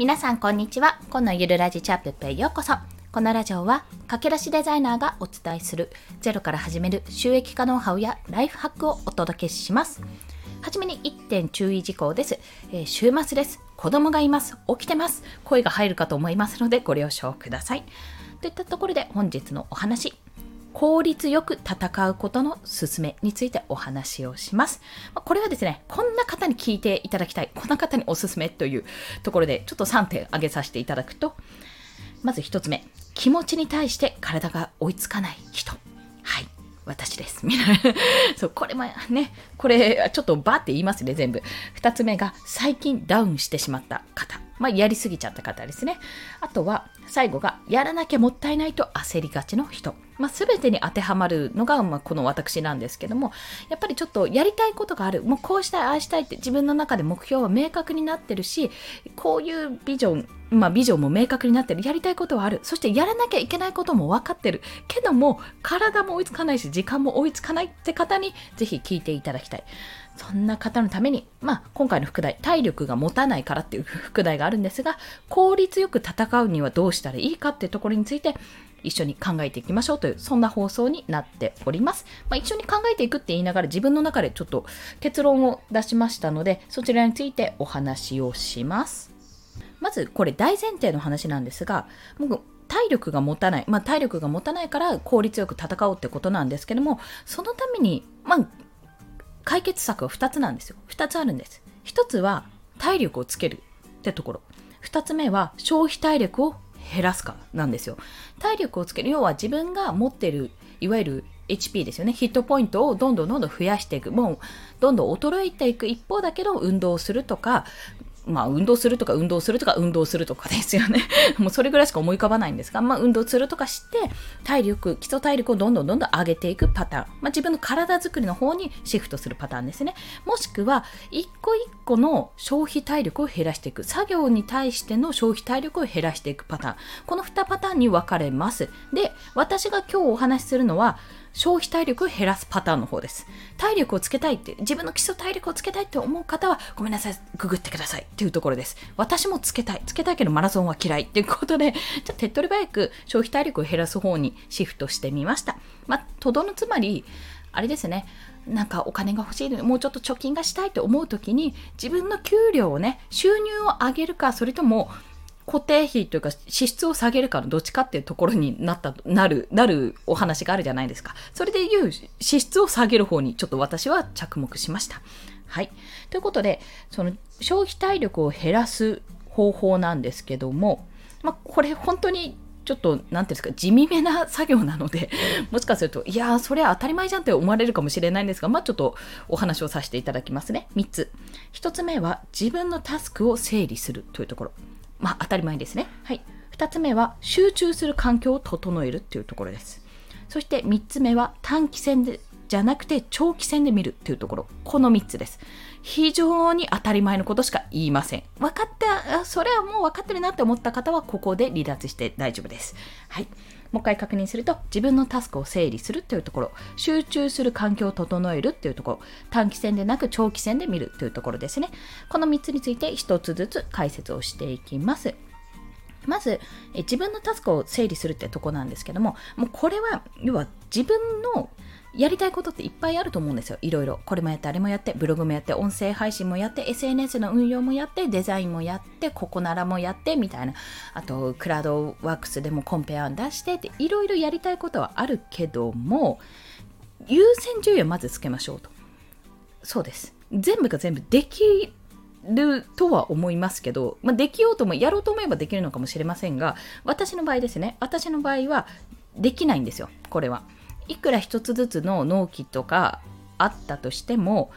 皆さんこんにちは。このゆるラジチャップペへようこそ。このラジオは駆け出しデザイナーがお伝えするゼロから始める収益化ノウハウやライフハックをお届けします。はじめに1点注意事項です、えー、週末です。子供がいます。起きてます。声が入るかと思いますのでご了承ください。といったところで本日のお話。効率よく戦うことの勧めについてお話をします。これはですね、こんな方に聞いていただきたい、こんな方におすすめというところで、ちょっと3点挙げさせていただくと、まず1つ目、気持ちに対して体が追いつかない人。はい。私です。みたいな。そう、これもね、これ、ちょっとバーって言いますね、全部。2つ目が、最近ダウンしてしまった方。まあ、やりすぎちゃった方ですね。あとは、最後が、やらなきゃもったいないと焦りがちの人。まあ、全てに当てはまるのが、まあ、この私なんですけども、やっぱりちょっとやりたいことがある。もうこうしたい、ああしたいって自分の中で目標は明確になってるし、こういうビジョン、まあ、ビジョンも明確になってる。やりたいことはある。そしてやらなきゃいけないことも分かってる。けども、体も追いつかないし、時間も追いつかないって方に、ぜひ聞いていただきたい。そんな方のために、まあ、今回の副題、体力が持たないからっていう副題があるんですが、効率よく戦うにはどうしたらいいかっていうところについて、一緒に考えていきましょうという、そんな放送になっております。まあ、一緒に考えていくって言いながら自分の中でちょっと結論を出しましたので、そちらについてお話をします。まず、これ大前提の話なんですが、僕、体力が持たない、まあ、体力が持たないから効率よく戦おうってことなんですけども、そのために、まあ、解決策は2つなんですよ。2つあるんです。1つは体力をつけるってところ。2つ目は消費体力を減らすかなんですよ。体力をつける。要は自分が持ってる、いわゆる HP ですよね。ヒットポイントをどんどんどんどん増やしていく。もう、どんどん衰えていく一方だけど、運動するとか、まあ、運動するとか運動するとか運動するとかですよね。もうそれぐらいしか思い浮かばないんですが、まあ、運動するとかして、体力、基礎体力をどんどんどんどん上げていくパターン。まあ、自分の体づくりの方にシフトするパターンですね。もしくは、一個一個の消費体力を減らしていく。作業に対しての消費体力を減らしていくパターン。この2パターンに分かれます。で、私が今日お話しするのは、消費体力を減らすパターンの方です。体力をつけたいって、自分の基礎体力をつけたいって思う方は、ごめんなさい、ググってくださいっていうところです。私もつけたい。つけたいけどマラソンは嫌いっていうことで、じゃあ手っ取り早く消費体力を減らす方にシフトしてみました。まあ、とどのつまり、あれですね、なんかお金が欲しいのもうちょっと貯金がしたいと思う時に自分の給料をね収入を上げるかそれとも固定費というか支出を下げるかのどっちかっていうところになった、なる、なるお話があるじゃないですか。それでいう支出を下げる方にちょっと私は着目しました。はい。ということで、その消費体力を減らす方法なんですけども、まあ、これ本当にちょっと、なんていうんですか、地味めな作業なので、もしかすると、いやー、それは当たり前じゃんって思われるかもしれないんですが、まあ、ちょっとお話をさせていただきますね。3つ。1つ目は、自分のタスクを整理するというところ。まあ、当たり前ですね。はい。2つ目は、集中する環境を整えるっていうところです。そして3つ目は、短期戦でじゃなくて長期戦で見るっていうところ。この3つです。非常に当たり前のことしか言いません。分かって、それはもう分かってるなって思った方は、ここで離脱して大丈夫です。はい。もう一回確認すると、自分のタスクを整理するというところ、集中する環境を整えるというところ、短期戦でなく長期戦で見るというところですね。この3つについて1つずつ解説をしていきます。まずえ自分のタスクを整理するってとこなんですけども、もうこれは要は自分のやりたいことっていっぱいあると思うんですよ。いろいろ。これもやって、あれもやって、ブログもやって、音声配信もやって、SNS の運用もやって、デザインもやって、ここならもやって、みたいな。あと、クラウドワークスでもコンペ案出してって、いろいろやりたいことはあるけども、優先順位はまずつけましょうと。そうです。全部が全部できるとは思いますけど、まあ、できようともやろうと思えばできるのかもしれませんが私の場合ですね私の場合はできないんですよこれはいくら一つずつの納期とかあったとしても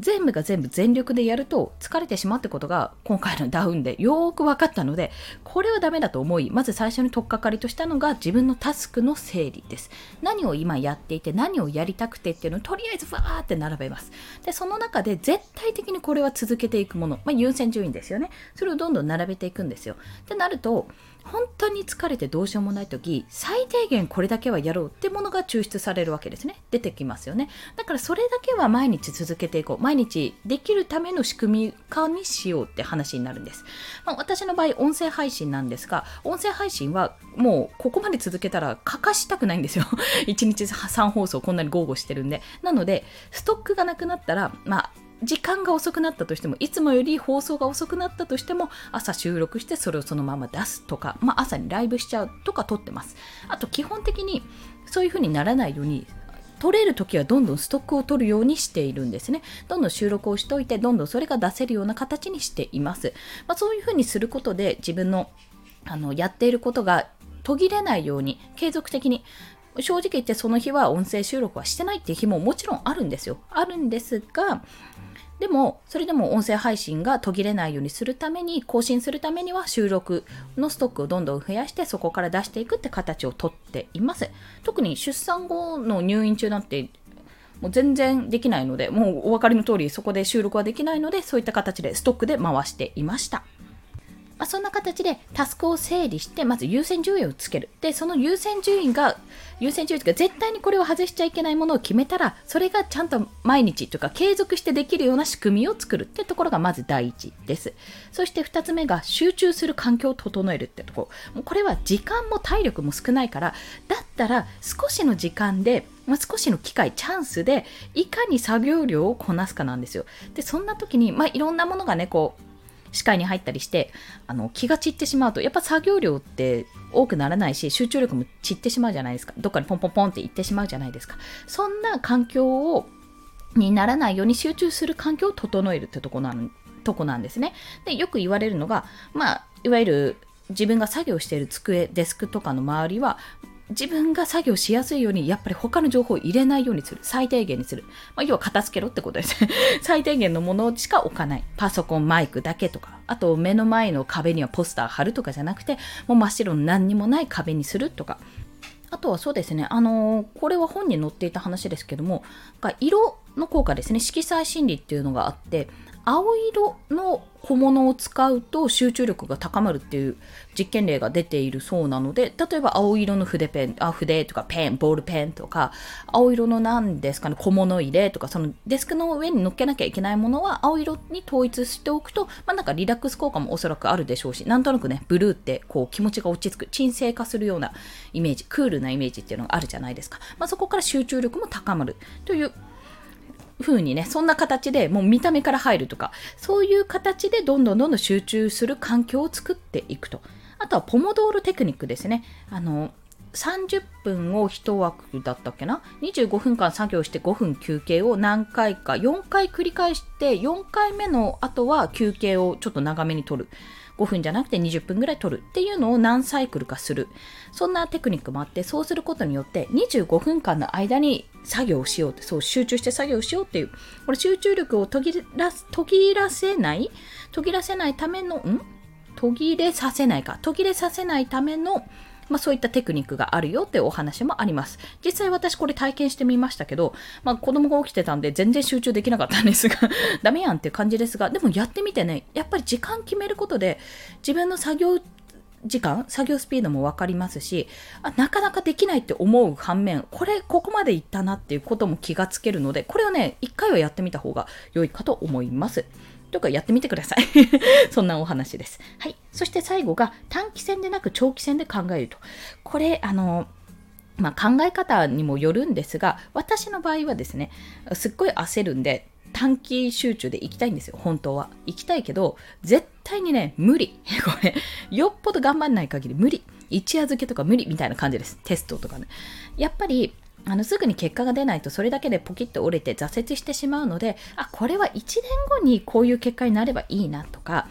全部が全部全力でやると疲れてしまうってことが今回のダウンでよーく分かったのでこれはダメだと思いまず最初に取っかかりとしたのが自分のタスクの整理です。何を今やっていて何をやりたくてっていうのをとりあえずわーって並べます。でその中で絶対的にこれは続けていくもの、まあ、優先順位ですよね。それをどんどん並べていくんですよ。ってなると本当に疲れてどうしようもない時最低限これだけはやろうってものが抽出されるわけですね。出てきますよね。だからそれだけは毎日続けていこう。毎日できるための仕組み化にしようって話になるんです、まあ、私の場合音声配信なんですが音声配信はもうここまで続けたら欠かしたくないんですよ。1日3放送こんなに豪語してるんで。なのでストックがなくなったらまあ時間が遅くなったとしてもいつもより放送が遅くなったとしても朝収録してそれをそのまま出すとか、まあ、朝にライブしちゃうとか撮ってますあと基本的にそういう風にならないように撮れる時はどんどんストックを取るようにしているんですね。どんどん収録をしておいて、どんどんそれが出せるような形にしています。まあ、そういうふうにすることで自分のあのやっていることが途切れないように継続的に正直言ってその日は音声収録はしてないっていう日ももちろんあるんですよ。あるんですが、でも、それでも音声配信が途切れないようにするために、更新するためには収録のストックをどんどん増やして、そこから出していくって形をとっています。特に出産後の入院中なんて、もう全然できないので、もうお分かりの通りそこで収録はできないので、そういった形でストックで回していました。まあ、そんな形でタスクを整理して、まず優先順位をつける。で、その優先順位が、優先順位が絶対にこれを外しちゃいけないものを決めたら、それがちゃんと毎日というか継続してできるような仕組みを作るってところがまず第一です。そして2つ目が集中する環境を整えるってところ。もうこれは時間も体力も少ないから、だったら少しの時間でまあ、少しの機会、チャンスで、いかに作業量をこなすかなんですよ。で、そんな時に、まあ、いろんなものがね、こう、視界に入ったりしてあの気が散ってしまうとやっぱ作業量って多くならないし集中力も散ってしまうじゃないですか。どっかにポンポンポンって行ってしまうじゃないですか。そんな環境をにならないように集中する環境を整えるってとこなんとこなんですね。でよく言われるのがまあいわゆる自分が作業している机デスクとかの周りは自分が作業しやすいように、やっぱり他の情報を入れないようにする。最低限にする。まあ、要は片付けろってことですね。最低限のものしか置かない。パソコン、マイクだけとか。あと、目の前の壁にはポスター貼るとかじゃなくて、もう真っ白の何にもない壁にするとか。あとはそうですね、あのー、これは本に載っていた話ですけども、色の効果ですね、色彩心理っていうのがあって、青色の小物を使うと集中力が高まるっていう実験例が出ているそうなので例えば青色の筆ペンあ筆とかペンボールペンとか青色の何ですかね小物入れとかそのデスクの上に乗っけなきゃいけないものは青色に統一しておくと、まあ、なんかリラックス効果もおそらくあるでしょうしなんとなくねブルーってこう気持ちが落ち着く鎮静化するようなイメージクールなイメージっていうのがあるじゃないですか、まあ、そこから集中力も高まるという風にね、そんな形でもう見た目から入るとか、そういう形でどんどんどんどん集中する環境を作っていくと。あとはポモドールテクニックですね。あの、30分を1枠だったっけな？25分間作業して5分休憩を何回か4回繰り返して4回目の後は休憩をちょっと長めに取る5分じゃなくて20分ぐらい取るっていうのを何サイクルかする。そんなテクニックもあって、そうすることによって25分間の間に作業をしようって、そう集中して作業しようっていう、これ集中力を途切ら途切らせない途切らせないための、ん？途切れさせないか。途切れさせないためのまあ、そういったテクニックがあるよってお話もあります。実際私これ体験してみましたけど、まあ、子供が起きてたんで全然集中できなかったんですが ダメやんって感じですが、でもやってみてね、やっぱり時間決めることで自分の作業時間、作業スピードも分かりますしあ、なかなかできないって思う反面、これ、ここまでいったなっていうことも気がつけるので、これをね、一回はやってみた方が良いかと思います。とかやってみてください そんなお話です。はい。そして最後が短期戦でなく長期戦で考えると。これ、あの、まあ、考え方にもよるんですが、私の場合はですね、すっごい焦るんで、短期集中で行きたいんですよ、本当は。行きたいけど、絶対にね、無理。これ、よっぽど頑張んない限り無理。一夜漬けとか無理みたいな感じです。テストとかね。やっぱり、あのすぐに結果が出ないとそれだけでポキッと折れて挫折してしまうのであこれは1年後にこういう結果になればいいなとか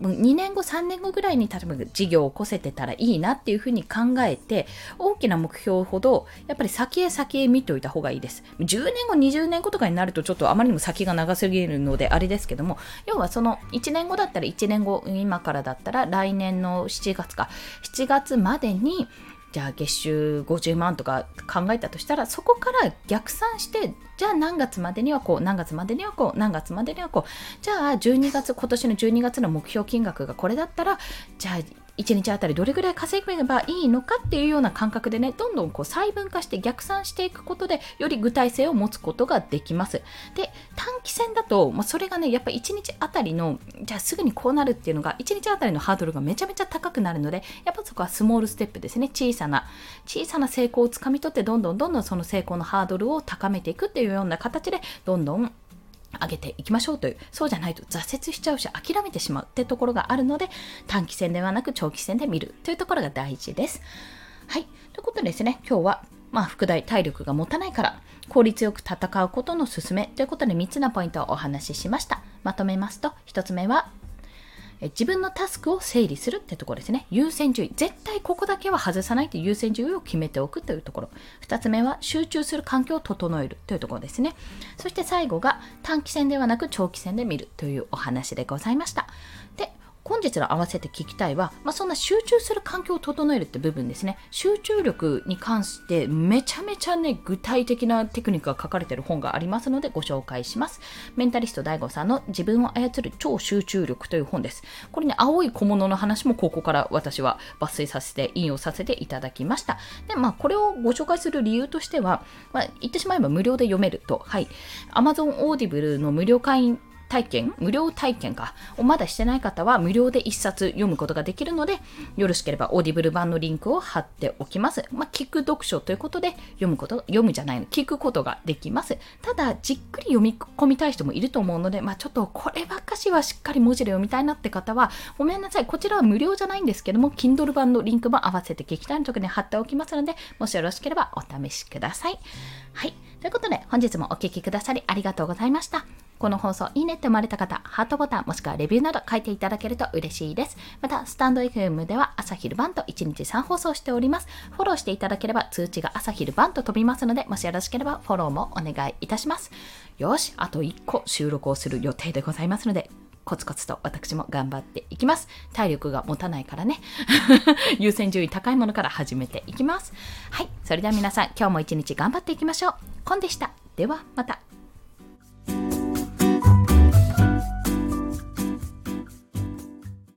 2年後3年後ぐらいに例えば事業を起こせてたらいいなっていうふうに考えて大きな目標ほどやっぱり先へ先へ見ておいた方がいいです。10年後20年後とかになるとちょっとあまりにも先が長すぎるのであれですけども要はその1年後だったら1年後今からだったら来年の7月か。7月までにじゃあ月収50万とか考えたとしたらそこから逆算してじゃあ何月までにはこう何月までにはこう何月までにはこうじゃあ12月今年の12月の目標金額がこれだったらじゃあ1日あたりどれぐらい稼げばいいのかっていうような感覚でね、どんどんこう細分化して逆算していくことで、より具体性を持つことができます。で、短期戦だと、まあ、それがね、やっぱ1日あたりの、じゃあすぐにこうなるっていうのが、1日あたりのハードルがめちゃめちゃ高くなるので、やっぱそこはスモールステップですね。小さな、小さな成功をつかみ取って、どんどんどんどんその成功のハードルを高めていくっていうような形で、どんどん上げていきましょうというそうじゃないと挫折しちゃうし諦めてしまうってところがあるので短期戦ではなく長期戦で見るというところが大事です。はいということでですね今日はまあ、副題体力が持たないから効率よく戦うことの勧めということで3つのポイントをお話ししました。まとめますと1つ目は自分のタスクを整理するってところですね。優先順位。絶対ここだけは外さないって優先順位を決めておくというところ。2つ目は集中する環境を整えるというところですね。そして最後が短期戦ではなく長期戦で見るというお話でございました。で、本日の合わせて聞きたいは、まあ、そんな集中する環境を整えるって部分ですね。集中力に関してめちゃめちゃね、具体的なテクニックが書かれてる本がありますのでご紹介します。メンタリスト DAIGO さんの自分を操る超集中力という本です。これね、青い小物の話もここから私は抜粋させて、引用させていただきました。で、まあ、これをご紹介する理由としては、まあ、言ってしまえば無料で読めると、はい。Amazon Audible の無料会員体験、無料体験か、をまだしてない方は無料で1冊読むことができるので、よろしければ Audible 版のリンクを貼っておきます。まあ、聞く読書ということで、読むこと、読むじゃないの、聞くことができます。ただ、じっくり読み込みたい人もいると思うので、まあ、ちょっとこればっかしはしっかり文字で読みたいなって方は、ごめんなさい。こちらは無料じゃないんですけども、Kindle 版のリンクも合わせて聞きたいのとこに貼っておきますので、もしよろしければお試しください。はい。ということで、本日もお聴きくださりありがとうございました。この放送いいねって思われた方、ハートボタンもしくはレビューなど書いていただけると嬉しいです。また、スタンド FM では朝昼晩と1日3放送しております。フォローしていただければ通知が朝昼晩と飛びますので、もしよろしければフォローもお願いいたします。よし、あと1個収録をする予定でございますので、コツコツと私も頑張っていきます。体力が持たないからね。優先順位高いものから始めていきます。はい。それでは皆さん、今日も一日頑張っていきましょう。コンでした。では、また。